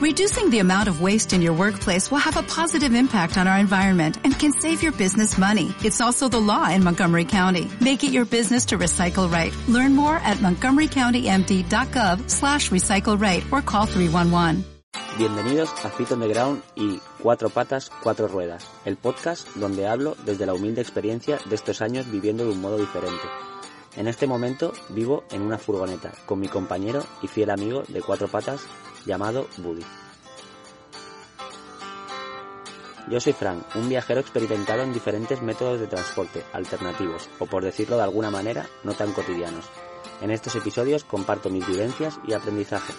Reducing the amount of waste in your workplace will have a positive impact on our environment and can save your business money. It's also the law in Montgomery County. Make it your business to recycle right. Learn more at montgomerycountymd.gov slash recycle right or call 311. Bienvenidos a Fit on the Ground y Cuatro Patas, Cuatro Ruedas, el podcast donde hablo desde la humilde experiencia de estos años viviendo de un modo diferente. En este momento vivo en una furgoneta con mi compañero y fiel amigo de cuatro patas llamado Buddy. Yo soy Frank, un viajero experimentado en diferentes métodos de transporte alternativos, o por decirlo de alguna manera, no tan cotidianos. En estos episodios comparto mis vivencias y aprendizaje.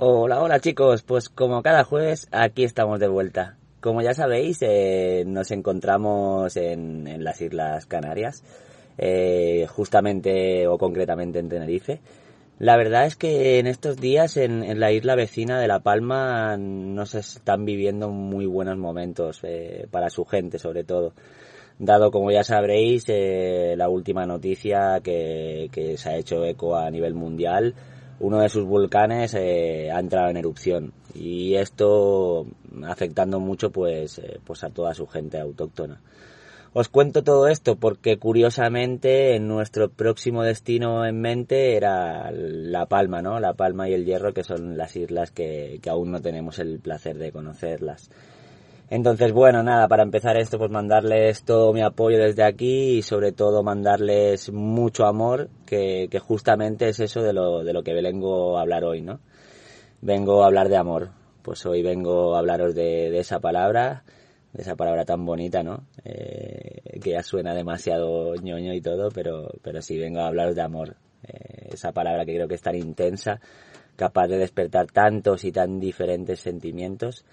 Hola, hola chicos, pues como cada jueves aquí estamos de vuelta. Como ya sabéis, eh, nos encontramos en, las Islas Canarias, eh, justamente o concretamente en Tenerife. La verdad es que en estos días en, la isla vecina de La Palma no se están viviendo muy buenos momentos eh, para su gente sobre todo. Dado, como ya sabréis, la última noticia que se ha hecho eco a nivel mundial uno de sus volcanes eh, ha entrado en erupción y esto afectando mucho pues, eh, pues a toda su gente autóctona. Os cuento todo esto porque curiosamente en nuestro próximo destino en mente era La Palma, ¿no? La Palma y el Hierro que son las islas que, que aún no tenemos el placer de conocerlas. Entonces, bueno, nada, para empezar esto, pues mandarles todo mi apoyo desde aquí y sobre todo mandarles mucho amor, que, justamente es eso de lo, de lo que vengo a hablar hoy, ¿no? Vengo a hablar de amor. Pues hoy vengo a hablaros de, de esa palabra, de esa palabra tan bonita, ¿no? Eh, que ya suena demasiado ñoño y todo, pero, pero sí vengo a hablaros de amor. Eh, esa palabra que creo que es tan intensa, capaz de despertar tantos y tan diferentes sentimientos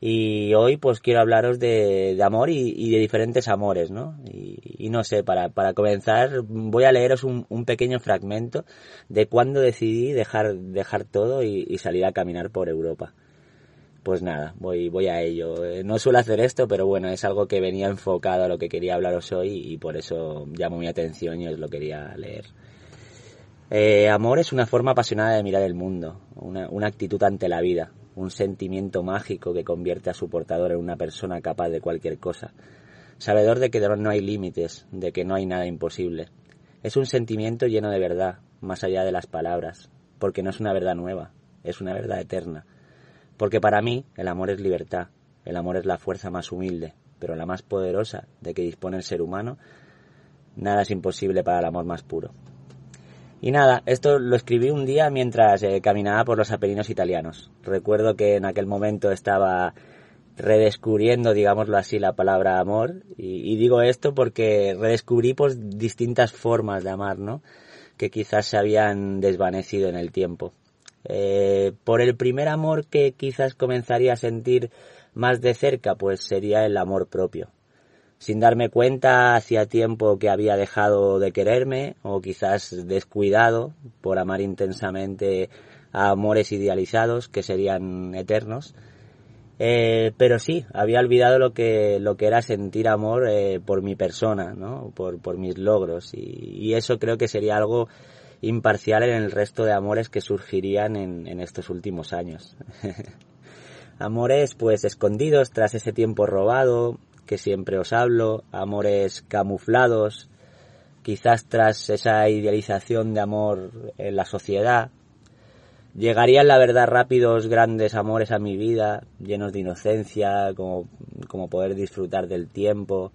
y hoy pues quiero hablaros de, amor y, de diferentes amores, ¿no? Y, no sé, para, para comenzar voy a leeros un, pequeño fragmento de cuando decidí dejar, dejar todo y, salir a caminar por Europa. Pues nada, voy, voy a ello. Eh, no suelo hacer esto, pero bueno, es algo que venía enfocado a lo que quería hablaros hoy y por eso llamo mi atención y os lo quería leer. Eh, amor es una forma apasionada de mirar el mundo, una, una actitud ante la vida, un sentimiento mágico que convierte a su portador en una persona capaz de cualquier cosa, sabedor de que no hay límites, de que no hay nada imposible. Es un sentimiento lleno de verdad, más allá de las palabras, porque no es una verdad nueva, es una verdad eterna. Porque para mí el amor es libertad, el amor es la fuerza más humilde, pero la más poderosa de que dispone el ser humano. Nada es imposible para el amor más puro. Y nada, esto lo escribí un día mientras eh, caminaba por los Apeninos italianos. Recuerdo que en aquel momento estaba redescubriendo, digámoslo así, la palabra amor. Y, digo esto porque redescubrí pues distintas formas de amar, ¿no? Que quizás se habían desvanecido en el tiempo. Eh, por el primer amor que quizás comenzaría a sentir más de cerca, pues sería el amor propio sin darme cuenta hacía tiempo que había dejado de quererme o quizás descuidado por amar intensamente a amores idealizados que serían eternos. Eh, pero sí, había olvidado lo que, lo que era sentir amor eh, por mi persona, ¿no? por, por mis logros. Y, y, eso creo que sería algo imparcial en el resto de amores que surgirían en, en estos últimos años. amores pues escondidos tras ese tiempo robado, que siempre os hablo, amores camuflados, quizás tras esa idealización de amor en la sociedad, llegarían la verdad rápidos grandes amores a mi vida, llenos de inocencia, como, como poder disfrutar del tiempo,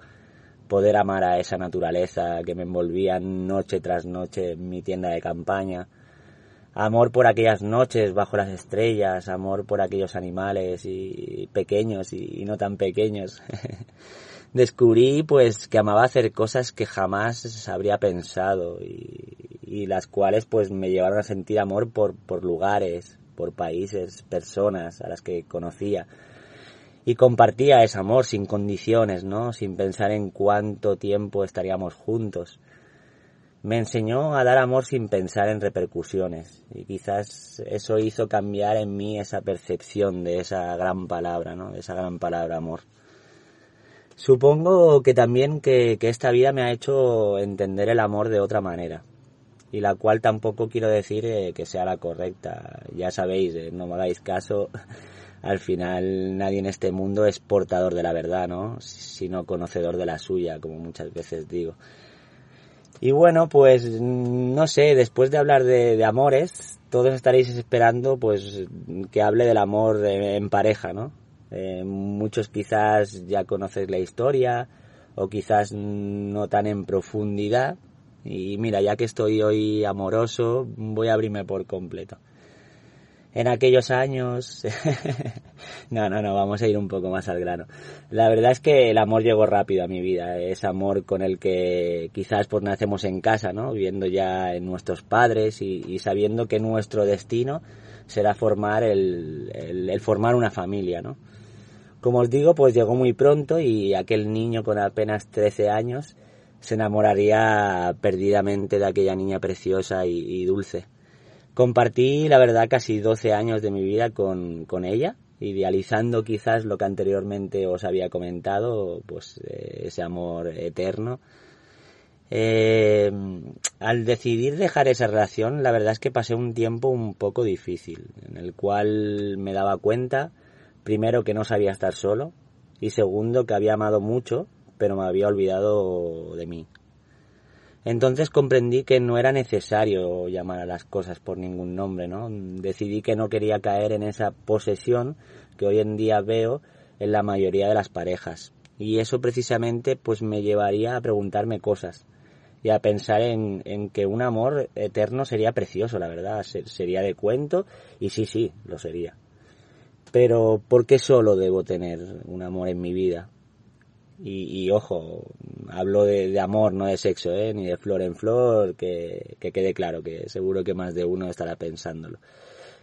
poder amar a esa naturaleza que me envolvía noche tras noche en mi tienda de campaña, amor por aquellas noches bajo las estrellas, amor por aquellos animales y pequeños y, no tan pequeños. Descubrí pues que amaba hacer cosas que jamás habría pensado y, las cuales pues me llevaron a sentir amor por, por lugares, por países, personas a las que conocía. Y compartía ese amor sin condiciones, ¿no? Sin pensar en cuánto tiempo estaríamos juntos me enseñó a dar amor sin pensar en repercusiones y quizás eso hizo cambiar en mí esa percepción de esa gran palabra, ¿no? De esa gran palabra amor. Supongo que también que, esta vida me ha hecho entender el amor de otra manera y la cual tampoco quiero decir eh, que sea la correcta. Ya sabéis, eh, no me hagáis caso, al final nadie en este mundo es portador de la verdad, ¿no? Sino conocedor de la suya, como muchas veces digo. Y bueno, pues no sé, después de hablar de, amores, todos estaréis esperando pues que hable del amor en pareja, ¿no? Eh, muchos quizás ya conocéis la historia o quizás no tan en profundidad. Y mira, ya que estoy hoy amoroso, voy a abrirme por completo en aquellos años. no, no, no, vamos a ir un poco más al grano. La verdad es que el amor llegó rápido a mi vida, es amor con el que quizás pues nacemos en casa, ¿no? Viendo ya en nuestros padres y, sabiendo que nuestro destino será formar el, el, formar una familia, ¿no? Como os digo, pues llegó muy pronto y aquel niño con apenas 13 años se enamoraría perdidamente de aquella niña preciosa y dulce Compartí, la verdad, casi 12 años de mi vida con, con ella, idealizando quizás lo que anteriormente os había comentado, pues eh, ese amor eterno. Eh, al decidir dejar esa relación, la verdad es que pasé un tiempo un poco difícil, en el cual me daba cuenta, primero, que no sabía estar solo, y segundo, que había amado mucho, pero me había olvidado de mí. Entonces comprendí que no era necesario llamar a las cosas por ningún nombre, ¿no? Decidí que no quería caer en esa posesión que hoy en día veo en la mayoría de las parejas. Y eso precisamente pues me llevaría a preguntarme cosas y a pensar en, en que un amor eterno sería precioso, la verdad, sería de cuento y sí, sí, lo sería. Pero ¿por qué solo debo tener un amor en mi vida? Y, ojo, hablo de, amor, no de sexo, ¿eh? ni de flor en flor, que, quede claro, que seguro que más de uno estará pensándolo.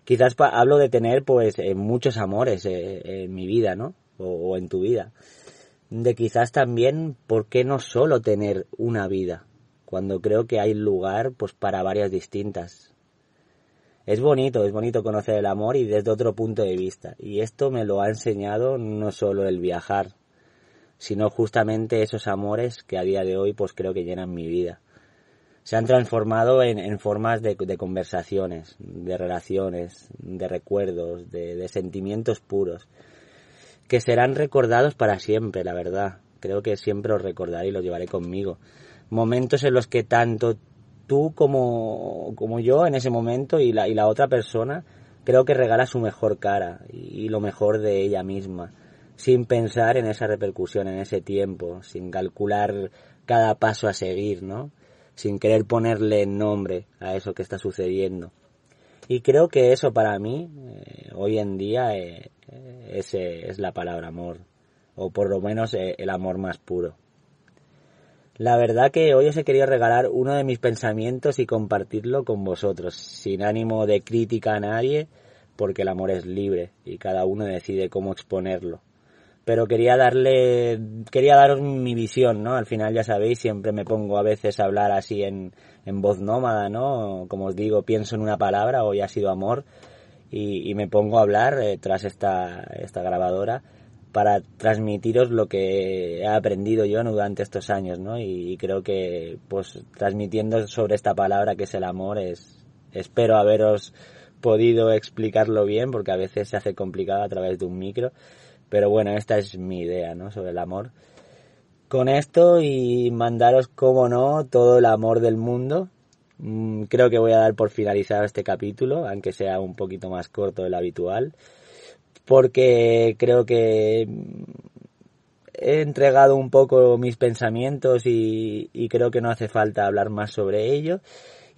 Quizás hablo de tener pues eh, muchos amores eh, en mi vida, ¿no? O, en tu vida. De quizás también, ¿por qué no solo tener una vida? Cuando creo que hay lugar pues para varias distintas. Es bonito, es bonito conocer el amor y desde otro punto de vista. Y esto me lo ha enseñado no solo el viajar, sino justamente esos amores que a día de hoy pues creo que llenan mi vida. Se han transformado en, formas de, conversaciones, de relaciones, de recuerdos, de, sentimientos puros, que serán recordados para siempre, la verdad. Creo que siempre os recordaré y los llevaré conmigo. Momentos en los que tanto tú como, como yo en ese momento y la, y la otra persona creo que regala su mejor cara y lo mejor de ella misma sin pensar en esa repercusión, en ese tiempo, sin calcular cada paso a seguir, ¿no? Sin querer ponerle nombre a eso que está sucediendo. Y creo que eso para mí, eh, hoy en día, eh, ese es la palabra amor, o por lo menos eh, el amor más puro. La verdad que hoy os he querido regalar uno de mis pensamientos y compartirlo con vosotros, sin ánimo de crítica a nadie, porque el amor es libre y cada uno decide cómo exponerlo pero quería darle, quería daros mi visión, ¿no? Al final ya sabéis, siempre me pongo a veces a hablar así en, en voz nómada, ¿no? Como os digo, pienso en una palabra, hoy ha sido amor, y, me pongo a hablar eh, tras esta, esta grabadora para transmitiros lo que he aprendido yo durante estos años, ¿no? Y, y, creo que, pues, transmitiendo sobre esta palabra que es el amor, es, espero haberos podido explicarlo bien, porque a veces se hace complicado a través de un micro, pero bueno, esta es mi idea, ¿no? Sobre el amor. Con esto y mandaros, como no, todo el amor del mundo. Mm, creo que voy a dar por finalizado este capítulo, aunque sea un poquito más corto del habitual. Porque creo que he entregado un poco mis pensamientos y, y creo que no hace falta hablar más sobre ello.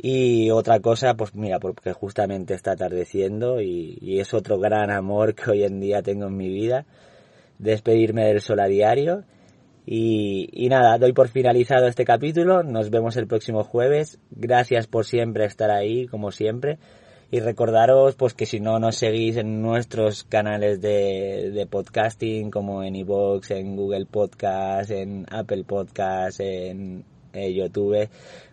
Y otra cosa, pues mira, porque justamente está atardeciendo y, es otro gran amor que hoy en día tengo en mi vida, despedirme del sol a diario. Y, nada, doy por finalizado este capítulo, nos vemos el próximo jueves, gracias por siempre estar ahí, como siempre, y recordaros pues que si no nos seguís en nuestros canales de, podcasting como en iVoox, en Google Podcast, en Apple Podcast, en YouTube,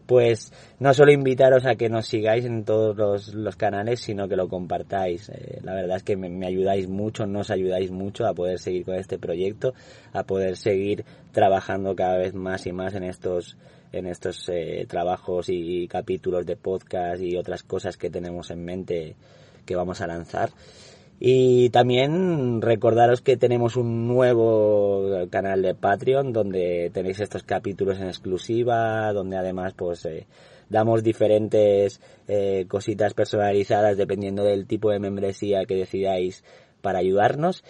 pues no solo invitaros a que nos sigáis en todos los, canales, sino que lo compartáis. Eh, la verdad es que me, ayudáis mucho, nos ayudáis mucho a poder seguir con este proyecto, a poder seguir trabajando cada vez más y más en estos en estos eh, trabajos y capítulos de podcast y otras cosas que tenemos en mente que vamos a lanzar. Y también recordaros que tenemos un nuevo canal de Patreon donde tenéis estos capítulos en exclusiva, donde además pues eh, damos diferentes eh, cositas personalizadas dependiendo del tipo de membresía que decidáis para ayudarnos.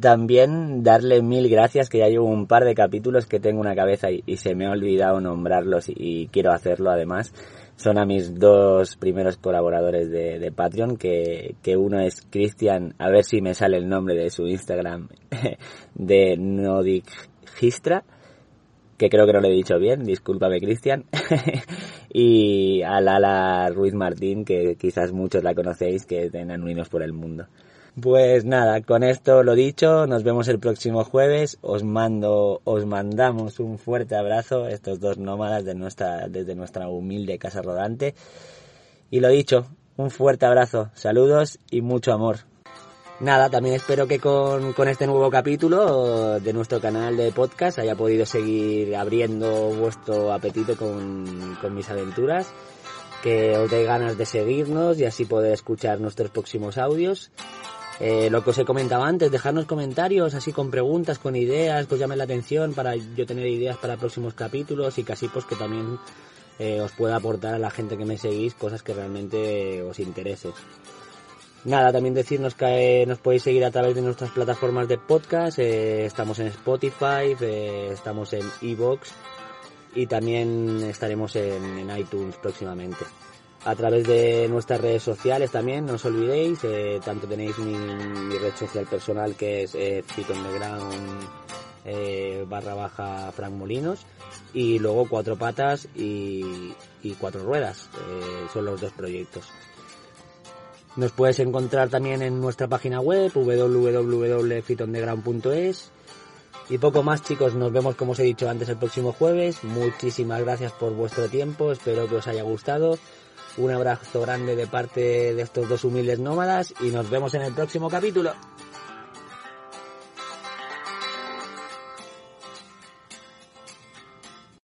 También darle mil gracias, que ya llevo un par de capítulos que tengo una cabeza y, se me ha olvidado nombrarlos y quiero hacerlo además son a mis dos primeros colaboradores de, Patreon, que, uno es Cristian, a ver si me sale el nombre de su Instagram, de Nodigistra, que creo que no lo he dicho bien, discúlpame Cristian, y a Lala Ruiz Martín, que quizás muchos la conocéis, que es de por el Mundo. Pues nada, con esto lo dicho, nos vemos el próximo jueves. Os mando, os mandamos un fuerte abrazo, estos dos nómadas de nuestra, desde nuestra humilde casa rodante. Y lo dicho, un fuerte abrazo, saludos y mucho amor. Nada, también espero que con, con este nuevo capítulo de nuestro canal de podcast haya podido seguir abriendo vuestro apetito con, con mis aventuras, que os dé ganas de seguirnos y así poder escuchar nuestros próximos audios. Eh, lo que os he comentado antes, dejarnos comentarios así con preguntas, con ideas que os llamen la atención para yo tener ideas para próximos capítulos y casi pues que también eh, os pueda aportar a la gente que me seguís cosas que realmente os interese. Nada, también decirnos que eh, nos podéis seguir a través de nuestras plataformas de podcast, estamos en Spotify, estamos en Evox y también estaremos en iTunes próximamente a través de nuestras redes sociales también, no os olvidéis, eh, tanto tenéis mi, red social personal que es eh, eh, barra baja Frank Molinos y luego Cuatro Patas y, Cuatro Ruedas, eh, son los dos proyectos. Nos puedes encontrar también en nuestra página web www.fitondeground.es y poco más chicos, nos vemos como os he dicho antes el próximo jueves. Muchísimas gracias por vuestro tiempo, espero que os haya gustado. Un abrazo grande de parte de estos dos humildes nómadas y nos vemos en el próximo capítulo.